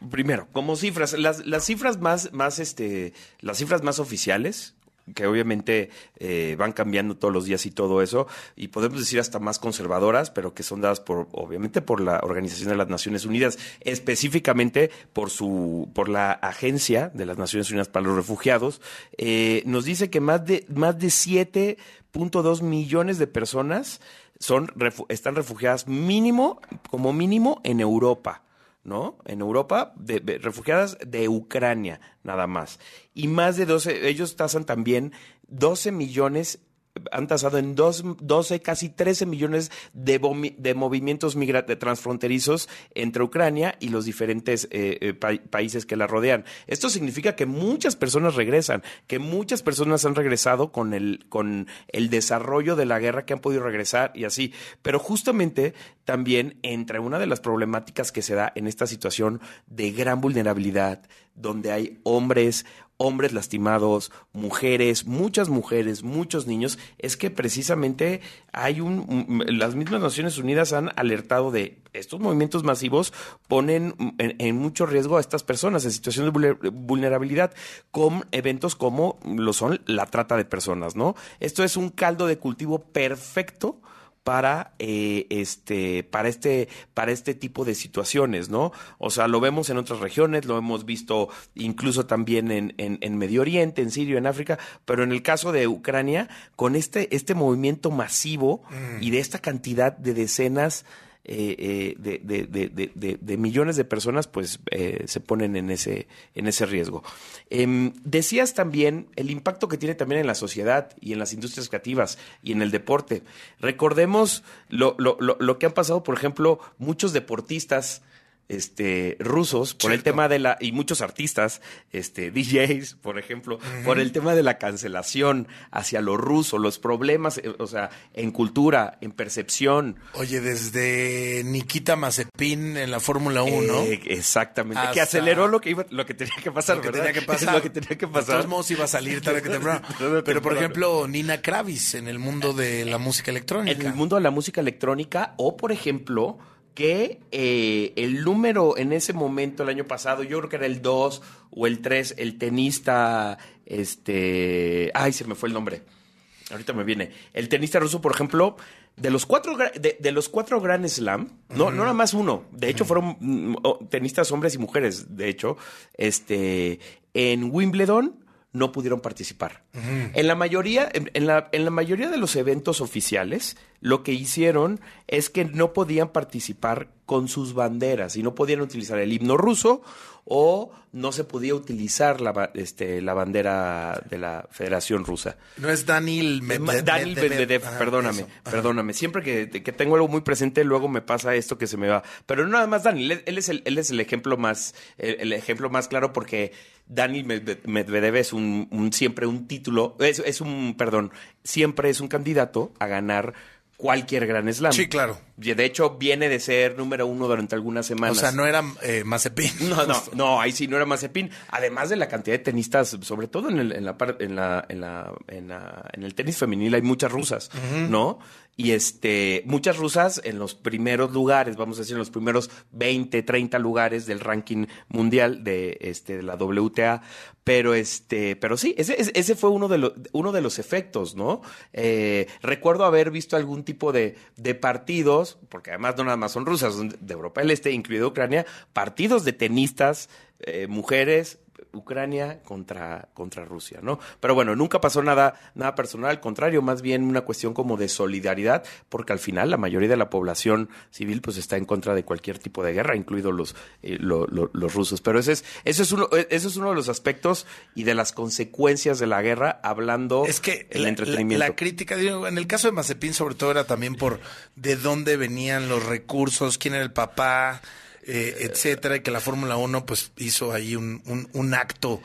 primero, como cifras, las, las cifras más, más, este, las cifras más oficiales, que obviamente eh, van cambiando todos los días y todo eso, y podemos decir hasta más conservadoras, pero que son dadas por, obviamente, por la Organización de las Naciones Unidas, específicamente por su, por la Agencia de las Naciones Unidas para los Refugiados, eh, nos dice que más de, más de 7.2 millones de personas son, están refugiadas mínimo, como mínimo, en Europa. ¿No? En Europa, de, refugiadas de Ucrania, nada más. Y más de 12, ellos tasan también 12 millones han tasado en dos, 12, casi 13 millones de, de movimientos transfronterizos entre Ucrania y los diferentes eh, eh, pa países que la rodean. Esto significa que muchas personas regresan, que muchas personas han regresado con el, con el desarrollo de la guerra que han podido regresar y así. Pero justamente también entre una de las problemáticas que se da en esta situación de gran vulnerabilidad, donde hay hombres, hombres lastimados, mujeres, muchas mujeres, muchos niños, es que precisamente hay un, las mismas Naciones Unidas han alertado de estos movimientos masivos ponen en, en mucho riesgo a estas personas en situación de vulnerabilidad con eventos como lo son la trata de personas, ¿no? Esto es un caldo de cultivo perfecto para eh, este para este para este tipo de situaciones no o sea lo vemos en otras regiones lo hemos visto incluso también en, en, en Medio Oriente en Siria en África pero en el caso de Ucrania con este este movimiento masivo mm. y de esta cantidad de decenas eh, de, de, de, millones de personas, pues eh, se ponen en ese, en ese riesgo. Eh, decías también el impacto que tiene también en la sociedad y en las industrias creativas y en el deporte. Recordemos lo, lo, lo, lo que han pasado, por ejemplo, muchos deportistas este, rusos por Cierto. el tema de la y muchos artistas, este, DJs, por ejemplo, uh -huh. por el tema de la cancelación hacia lo ruso, los problemas, eh, o sea, en cultura, en percepción. Oye, desde Nikita Mazepin en la Fórmula 1, eh, exactamente, Hasta que aceleró lo que iba, lo que tenía que pasar, lo que ¿verdad? tenía que pasar, lo que tenía que pasar. De todos modos iba a salir tarde que temprano. Pero por ejemplo, Nina Kravis en el mundo de la música electrónica. En el mundo de la música electrónica o por ejemplo, que eh, el número en ese momento, el año pasado, yo creo que era el 2 o el 3, el tenista, este, ay, se me fue el nombre, ahorita me viene, el tenista ruso, por ejemplo, de los cuatro, de, de los cuatro Grand Slam, no, uh -huh. no nada más uno, de hecho uh -huh. fueron mm, tenistas hombres y mujeres, de hecho, este, en Wimbledon, no pudieron participar. Uh -huh. En la mayoría, en, en, la, en la mayoría de los eventos oficiales, lo que hicieron es que no podían participar con sus banderas y no podían utilizar el himno ruso o no se podía utilizar la, este, la bandera de la Federación Rusa. No es Daniel Medvedev. Daniel Medvedev, Ajá, perdóname, perdóname. Siempre que, que, tengo algo muy presente, luego me pasa esto que se me va. Pero no nada más Daniel, él es el, él es el ejemplo más, el, el ejemplo más claro porque Daniel Medvedev es un, un siempre un título, es, es un, perdón, siempre es un candidato a ganar cualquier Gran Slam. Sí, claro. De hecho, viene de ser número uno durante algunas semanas. O sea, no era eh, Mazepin. No, no, no, ahí sí no era Mazepin. Además de la cantidad de tenistas, sobre todo en, el, en, la, en, la, en, la, en, la- en el tenis femenil hay muchas rusas. ¿no? Y este, muchas rusas en los primeros lugares, vamos a decir, en los primeros 20, 30 lugares del ranking mundial de, este, de la WTA. Pero este, pero sí, ese, ese- fue uno de, uno de los efectos, ¿no? Eh, recuerdo haber visto algún tipo de, de partidos, porque además no nada más son rusas, son de Europa del Este, incluido Ucrania, partidos de tenistas, eh, mujeres, Ucrania contra, contra Rusia, ¿no? Pero bueno, nunca pasó nada, nada personal, al contrario, más bien una cuestión como de solidaridad, porque al final la mayoría de la población civil pues está en contra de cualquier tipo de guerra, incluidos los, eh, lo- lo- los rusos. Pero ese es, eso es uno, eso es uno de los aspectos y de las consecuencias de la guerra, hablando Es que el la, entretenimiento. la- la crítica, en el caso de Mazepin sobre todo era también por de dónde venían los recursos, quién era el papá, eh, etcétera, y que la Fórmula 1 pues hizo ahí un, un- un acto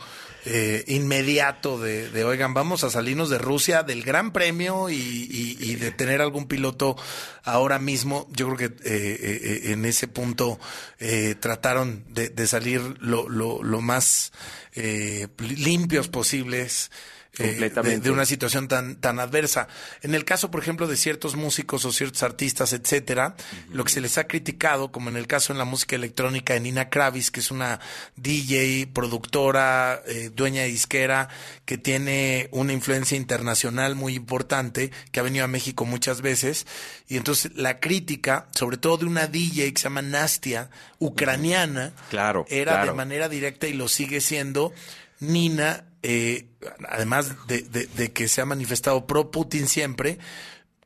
eh, inmediato de, oigan, vamos a salirnos de Rusia del Gran Premio y, de tener algún piloto ahora mismo. Yo creo que eh, eh, en ese punto eh, trataron de, de salir lo, lo, lo más eh, limpios posibles eh, de, una situación tan, tan adversa. En el caso, por ejemplo, de ciertos músicos o ciertos artistas, etcétera, lo que se les ha criticado, como en el caso en la música electrónica de Nina Kravis, que es una DJ, productora, eh, dueña de disquera, que tiene una influencia internacional muy importante, que ha venido a México muchas veces, y entonces la crítica, sobre todo de una DJ que se llama Nastia, ucraniana, Claro, era de manera directa y lo sigue siendo. Nina, eh, además de, de- de que se ha manifestado pro Putin siempre,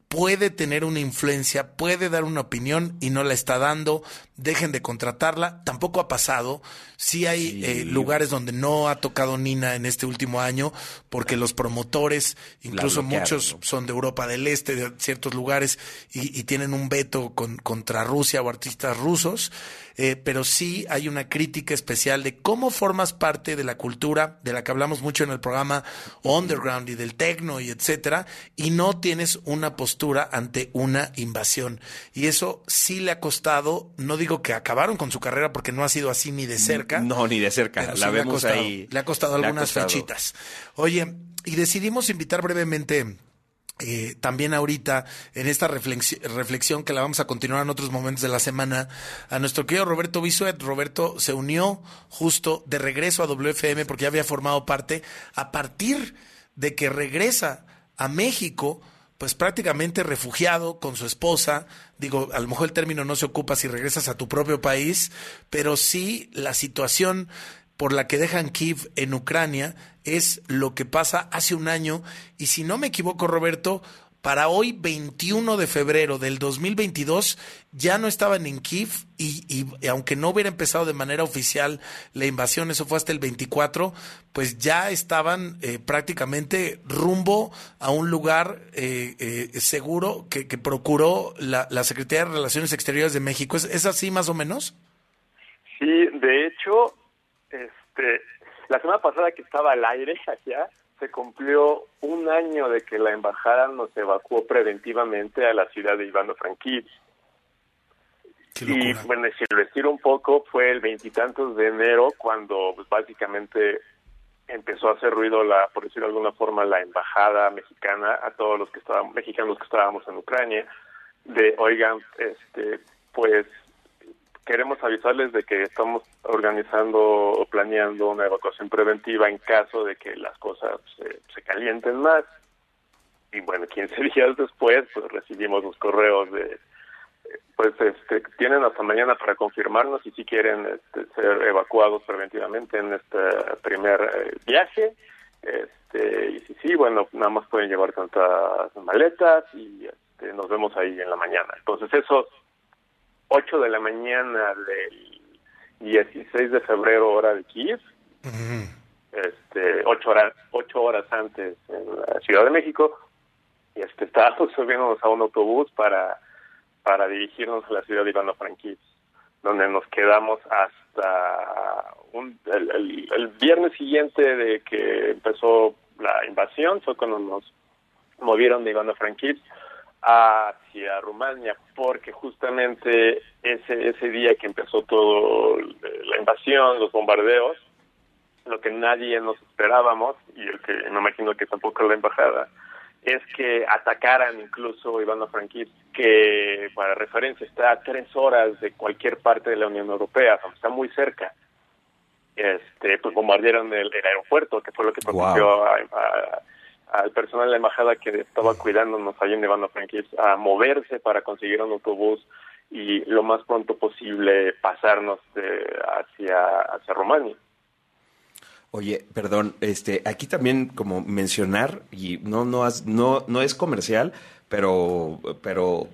puede tener una influencia, puede dar una opinión y no la está dando. Dejen de contratarla. Tampoco ha pasado. Sí hay eh, lugares donde no ha tocado Nina en este último año porque los promotores, incluso muchos son de Europa del Este, de ciertos lugares, y, y tienen un veto con- contra Rusia o artistas rusos. Eh, pero sí hay una crítica especial de cómo formas parte de la cultura, de la que hablamos mucho en el programa Underground y del techno y etcétera, y no tienes una postura ante una invasión. Y eso sí le ha costado, no digo que acabaron con su carrera porque no ha sido así ni de cerca. No, ni de cerca. sí la le ha vemos costado, ahí. Le ha costado Le ha algunas costado. fechitas. Oye, y decidimos invitar brevemente eh, también ahorita en esta reflexi- reflexión que la vamos a continuar en otros momentos de la semana a nuestro querido Roberto Bisuet. Roberto se unió justo de regreso a WFM porque ya había formado parte a partir de que regresa a México pues prácticamente refugiado con su esposa. Digo, a lo mejor el término no se ocupa si regresas a tu propio país, pero sí la situación por la que dejan Kiev en Ucrania es lo que pasa hace un año. Y si no me equivoco, Roberto, para hoy, 21 de febrero del 2022, ya no estaban en Kiev y, y- aunque no hubiera empezado de manera oficial la invasión, eso fue hasta el 24, pues ya estaban eh, prácticamente rumbo a un lugar eh, eh, seguro que, procuró la, la Secretaría de Relaciones Exteriores de México. ¿Es, es así más o menos? Sí, de hecho, este, la semana pasada que estaba al aire allá, se cumplió un año de que la embajada nos evacuó preventivamente a la ciudad de Ivano-Frankivsk. Y bueno, si lo estiro un poco, fue el veintitantos de enero cuando pues, básicamente empezó a hacer ruido la, por decirlo de alguna forma, la embajada mexicana a todos los que estaban mexicanos que estábamos en Ucrania de oigan, este, pues queremos avisarles de que estamos organizando o planeando una evacuación preventiva en caso de que las cosas se, calienten más. Y bueno, 15 días después, pues recibimos los correos de, pues este, tienen hasta mañana para confirmarnos y si quieren este, ser evacuados preventivamente en este primer eh, viaje. Este, y si sí, bueno, nada más pueden llevar tantas maletas y este, nos vemos ahí en la mañana. Entonces, esos 8 de la mañana del 16 de febrero, hora de Kiev, este, ocho horas, ocho horas antes en la Ciudad de México, y este, estábamos subiéndonos a un autobús para, para dirigirnos a la ciudad de Ivano-Frankivsk, donde nos quedamos hasta un, el, el- el viernes siguiente de que empezó la invasión, fue cuando nos movieron de Ivano-Frankivsk hacia Rumania, porque justamente ese, ese día que empezó todo la invasión, los bombardeos, lo que nadie nos esperábamos, y el que me imagino que tampoco la embajada, es que atacaran incluso Ivano Frankivsk, que para referencia está a tres horas de cualquier parte de la Unión Europea, está muy cerca. Este, pues bombardearon el, el aeropuerto, que fue lo que propició a, a, al personal de la embajada que estaba cuidándonos allá en Ivano Frankivsk a moverse para conseguir un autobús y lo más pronto posible pasarnos de, hacia, hacia Rumania. Oye, perdón, este, aquí también como mencionar y no no has- no no es comercial, pero pero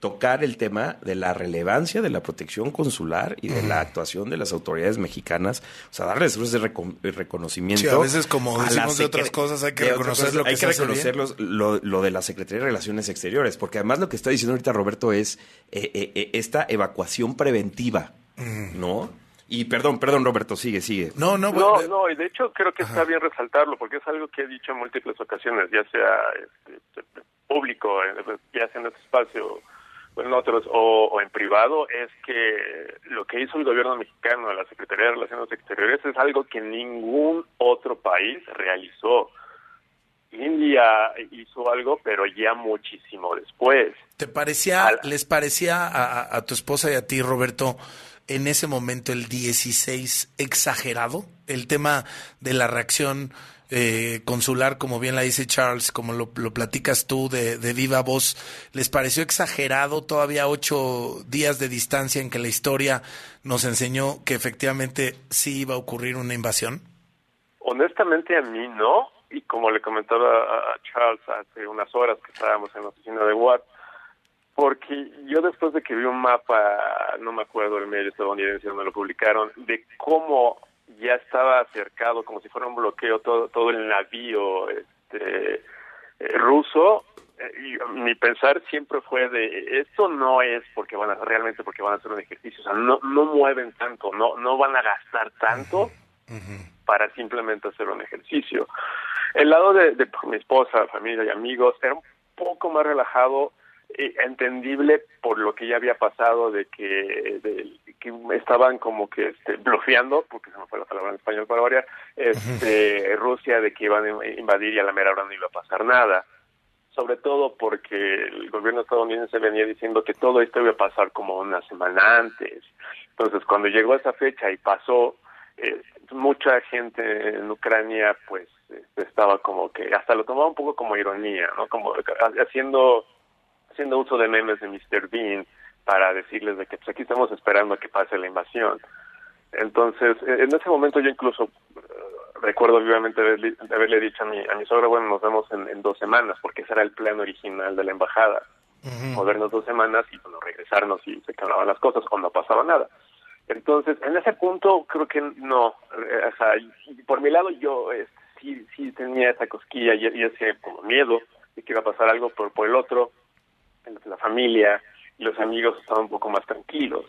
tocar el tema de la relevancia de la protección consular y de la actuación de las autoridades mexicanas, o sea, darles ese reco- eh, reconocimiento. Sí, a veces como decimos de otras cosas, hay que reconocer cosas, lo que hay que reconocer los- lo, lo de la Secretaría de Relaciones Exteriores, porque además lo que está diciendo ahorita Roberto es eh, eh, eh, esta evacuación preventiva, ¿no? Y perdón, perdón Roberto, sigue, sigue. No, no, No, no, y de hecho creo que está bien resaltarlo, porque es algo que he dicho en múltiples ocasiones, ya sea este, público, eh, ya sea en este espacio o en otros, o, o en privado, es que lo que hizo el gobierno mexicano, la Secretaría de Relaciones Exteriores, es algo que ningún otro país realizó. India hizo algo, pero ya muchísimo después. ¿Te parecía, les parecía a- a tu esposa y a ti, Roberto, en ese momento el 16 exagerado? El tema de la reacción eh, consular, como bien la dice Charles, como lo, lo platicas tú de, viva voz, ¿les pareció exagerado todavía ocho días de distancia en que la historia nos enseñó que efectivamente sí iba a ocurrir una invasión? Honestamente a mí no, y como le comentaba a a Charles hace unas horas que estábamos en la oficina de Watt, porque yo después de que vi un mapa, no me acuerdo el medio estadounidense donde lo publicaron, de cómo ya estaba acercado, como si fuera un bloqueo, todo, todo el navío este, eh, ruso, eh, y mi pensar siempre fue de esto no es porque van a realmente porque van a hacer un ejercicio, o sea, no, no mueven tanto, no, no van a gastar tanto para simplemente hacer un ejercicio. El lado de, de mi esposa, familia y amigos era un poco más relajado, entendible por lo que ya había pasado de que, de- que estaban como que este, blofeando, porque se me fue la palabra en español para variar, este, Rusia de que iban a invadir y a la mera hora no iba a pasar nada. Sobre todo porque el gobierno estadounidense venía diciendo que todo esto iba a pasar como una semana antes. Entonces, cuando llegó esa fecha y pasó, eh, mucha gente en Ucrania pues este, estaba como que hasta lo tomaba un poco como ironía, ¿no? Como haciendo haciendo uso de memes de Mr. Bean para decirles de que pues aquí estamos esperando a que pase la invasión. Entonces, eh, en ese momento yo incluso eh, recuerdo vivamente haberle, haberle dicho a mi, a mi suegra, bueno, nos vemos en, en dos semanas, porque ese era el plan original de la embajada. Movernos dos semanas y bueno, regresarnos y se calmaban las cosas o no pasaba nada. Entonces, en ese punto creo que no, eh, o sea, y por mi lado yo eh, sí, sí tenía esa cosquilla y, y ese como miedo de que iba a pasar algo, por, por el otro, la familia y los amigos estaban un poco más tranquilos,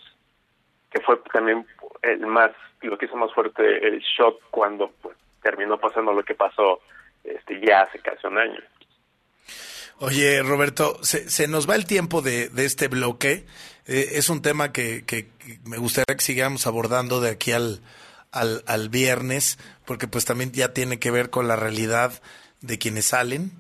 que fue también el más, lo que hizo más fuerte el shock cuando pues, terminó pasando lo que pasó este ya hace casi un año. Oye, Roberto, se, se nos va el tiempo de, este bloque. Eh, es un tema que, que- que me gustaría que sigamos abordando de aquí al, al, al viernes, porque pues también ya tiene que ver con la realidad de quienes salen,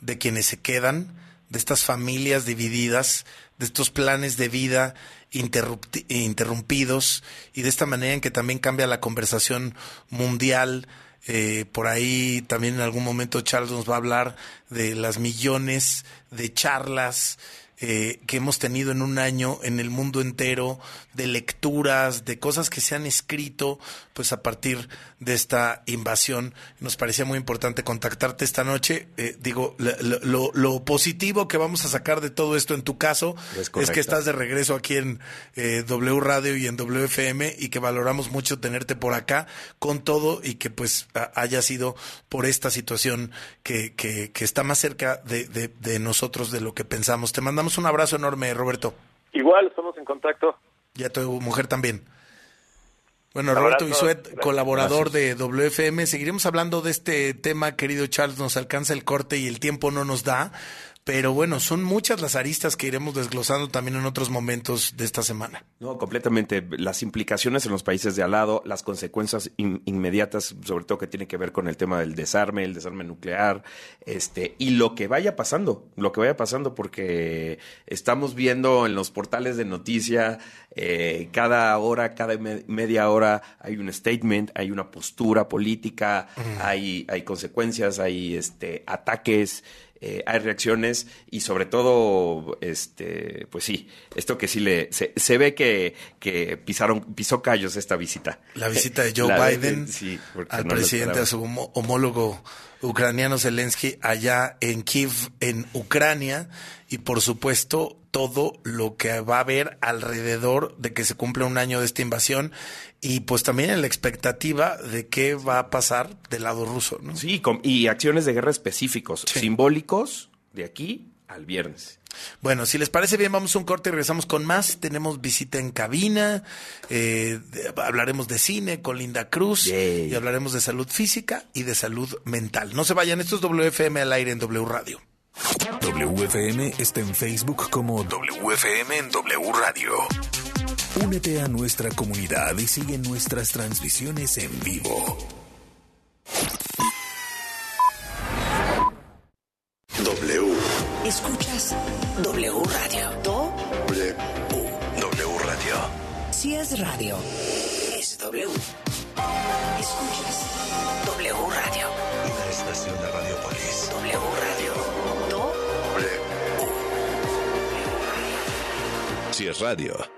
de quienes se quedan, de estas familias divididas, de estos planes de vida interrumpidos y de esta manera en que también cambia la conversación mundial. Eh, por ahí también en algún momento Charles nos va a hablar de las millones de charlas eh, que hemos tenido en un año en el mundo entero, de lecturas, de cosas que se han escrito, pues a partir de esta invasión. Nos parecía muy importante contactarte esta noche. Eh, digo, lo, lo- lo positivo que vamos a sacar de todo esto en tu caso Es que estás de regreso aquí en eh, W Radio y en WFM y que valoramos mucho tenerte por acá con todo y que pues a- haya sido por esta situación que, que, que está más cerca de, de- de nosotros de lo que pensamos. Te mandamos un abrazo enorme, Roberto. Igual estamos en contacto. Y a tu mujer también. Bueno, Roberto. Bisuet, Gracias. colaborador de WFM. Seguiremos hablando de este tema, querido Charles. Nos alcanza el corte y el tiempo no nos da. Pero bueno, son muchas las aristas que iremos desglosando también en otros momentos de esta semana. No, completamente. Las implicaciones en los países de al lado, las consecuencias in- inmediatas, sobre todo que tiene que ver con el tema del desarme, el desarme nuclear, este, y lo que vaya pasando, lo que vaya pasando, porque estamos viendo en los portales de noticia, eh, cada hora, cada me- media hora hay un statement, hay una postura política, hay, hay consecuencias, hay este, ataques. Eh, hay reacciones y sobre todo, este, pues sí, esto que sí le se, se ve que, que pisaron pisó callos esta visita. La visita de Joe La Biden sí, al no presidente, a su homólogo ucraniano Zelensky allá en Kiev, en Ucrania, y por supuesto todo lo que va a haber alrededor de que se cumpla un año de esta invasión y pues también en la expectativa de qué va a pasar del lado ruso, ¿no? Sí, y acciones de guerra específicos, simbólicos, de aquí al viernes. Bueno, si les parece bien, vamos a un corte y regresamos con más. Tenemos visita en cabina, eh, de- hablaremos de cine con Linda Cruz y hablaremos de salud física y de salud mental. No se vayan, esto es WFM al aire en W Radio. WFM está en Facebook como WFM en W Radio. Únete a nuestra comunidad y sigue nuestras transmisiones en vivo. W. Escuchas W Radio. Do, W. W Radio. si es radio, es W. Escuchas W Radio. Si es radio.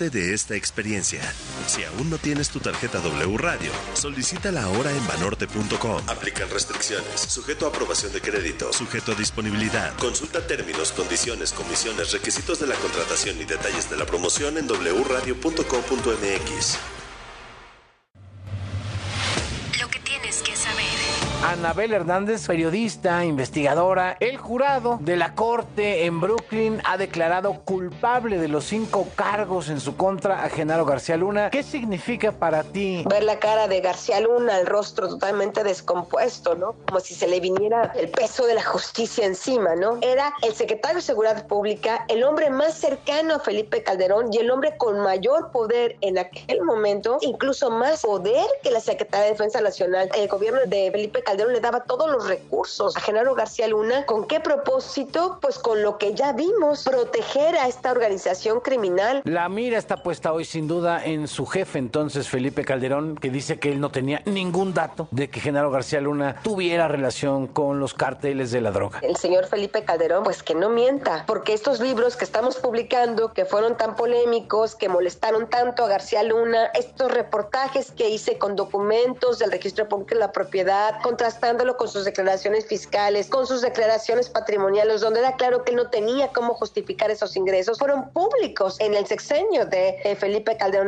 de esta experiencia. Si aún no tienes tu tarjeta W Radio, solicítala ahora en banorte.com. Aplican restricciones, sujeto a aprobación de crédito, sujeto a disponibilidad. Consulta términos, condiciones, comisiones, requisitos de la contratación y detalles de la promoción en wradio.com.mx. Anabel Hernández, periodista, investigadora, el jurado de la corte en Brooklyn ha declarado culpable de los cinco cargos en su contra a Genaro García Luna. ¿Qué significa para ti? ver la cara de García Luna, el rostro totalmente descompuesto, ¿no? Como si se le viniera el peso de la justicia encima, ¿no? Era el secretario de Seguridad Pública, el hombre más cercano a Felipe Calderón y el hombre con mayor poder en aquel momento, incluso más poder que la Secretaría de Defensa Nacional. El gobierno de Felipe Calderón le daba todos los recursos a Genaro García Luna. ¿Con qué propósito? Pues con lo que ya vimos, proteger a esta organización criminal. La mira está puesta hoy sin duda en su jefe entonces Felipe Calderón, que dice que él no tenía ningún dato de que Genaro García Luna tuviera relación con los carteles de la droga. el señor Felipe Calderón, pues que no mienta, porque estos libros que estamos publicando, que fueron tan polémicos, que molestaron tanto a García Luna, estos reportajes que hice con documentos del registro público de la propiedad, contrastándolo con sus declaraciones fiscales, con sus declaraciones patrimoniales, donde era claro que él no tenía cómo justificar esos ingresos, fueron públicos en el sexenio de eh, Felipe Calderón.